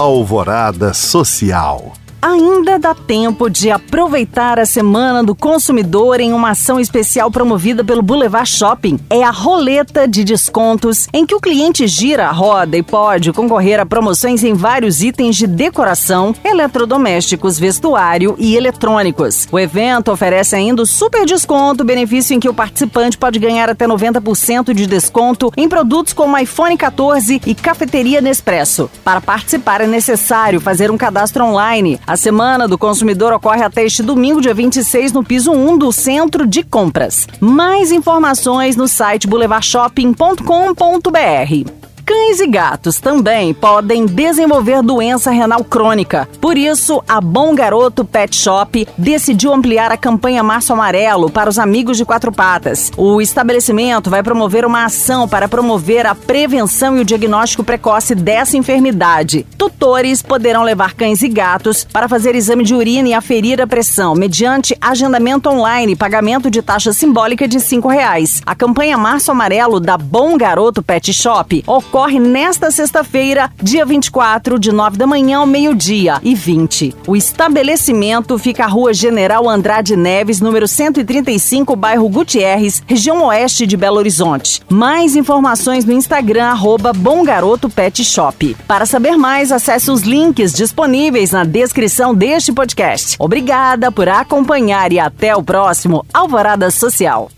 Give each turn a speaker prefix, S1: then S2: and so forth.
S1: Alvorada Social.
S2: Ainda dá tempo de aproveitar a Semana do Consumidor em uma ação especial promovida pelo Boulevard Shopping. É a roleta de descontos, em que o cliente gira a roda e pode concorrer a promoções em vários itens de decoração, eletrodomésticos, vestuário e eletrônicos. O evento oferece ainda super desconto, benefício em que o participante pode ganhar até 90% de desconto em produtos como iPhone 14 e cafeteria Nespresso. Para participar é necessário fazer um cadastro online a Semana do Consumidor ocorre até este domingo, dia 26, no piso 1 do Centro de Compras. Mais informações no site boulevardshopping.com.br. Cães e gatos também podem desenvolver doença renal crônica. Por isso, a Bom Garoto Pet Shop decidiu ampliar a campanha Março Amarelo para os amigos de quatro patas. O estabelecimento vai promover uma ação para promover a prevenção e o diagnóstico precoce dessa enfermidade. Tutores poderão levar cães e gatos para fazer exame de urina e aferir a pressão, mediante agendamento online e pagamento de taxa simbólica de cinco reais. A campanha Março Amarelo da Bom Garoto Pet Shop ocorre ocorre nesta sexta-feira, dia 24, de 9 da manhã ao meio-dia e 20. O estabelecimento fica à Rua General Andrade Neves, número 135, bairro Gutierrez, região oeste de Belo Horizonte. Mais informações no Instagram, arroba. Para saber mais, acesse os links disponíveis na descrição deste podcast. Obrigada por acompanhar e até o próximo Alvorada Social.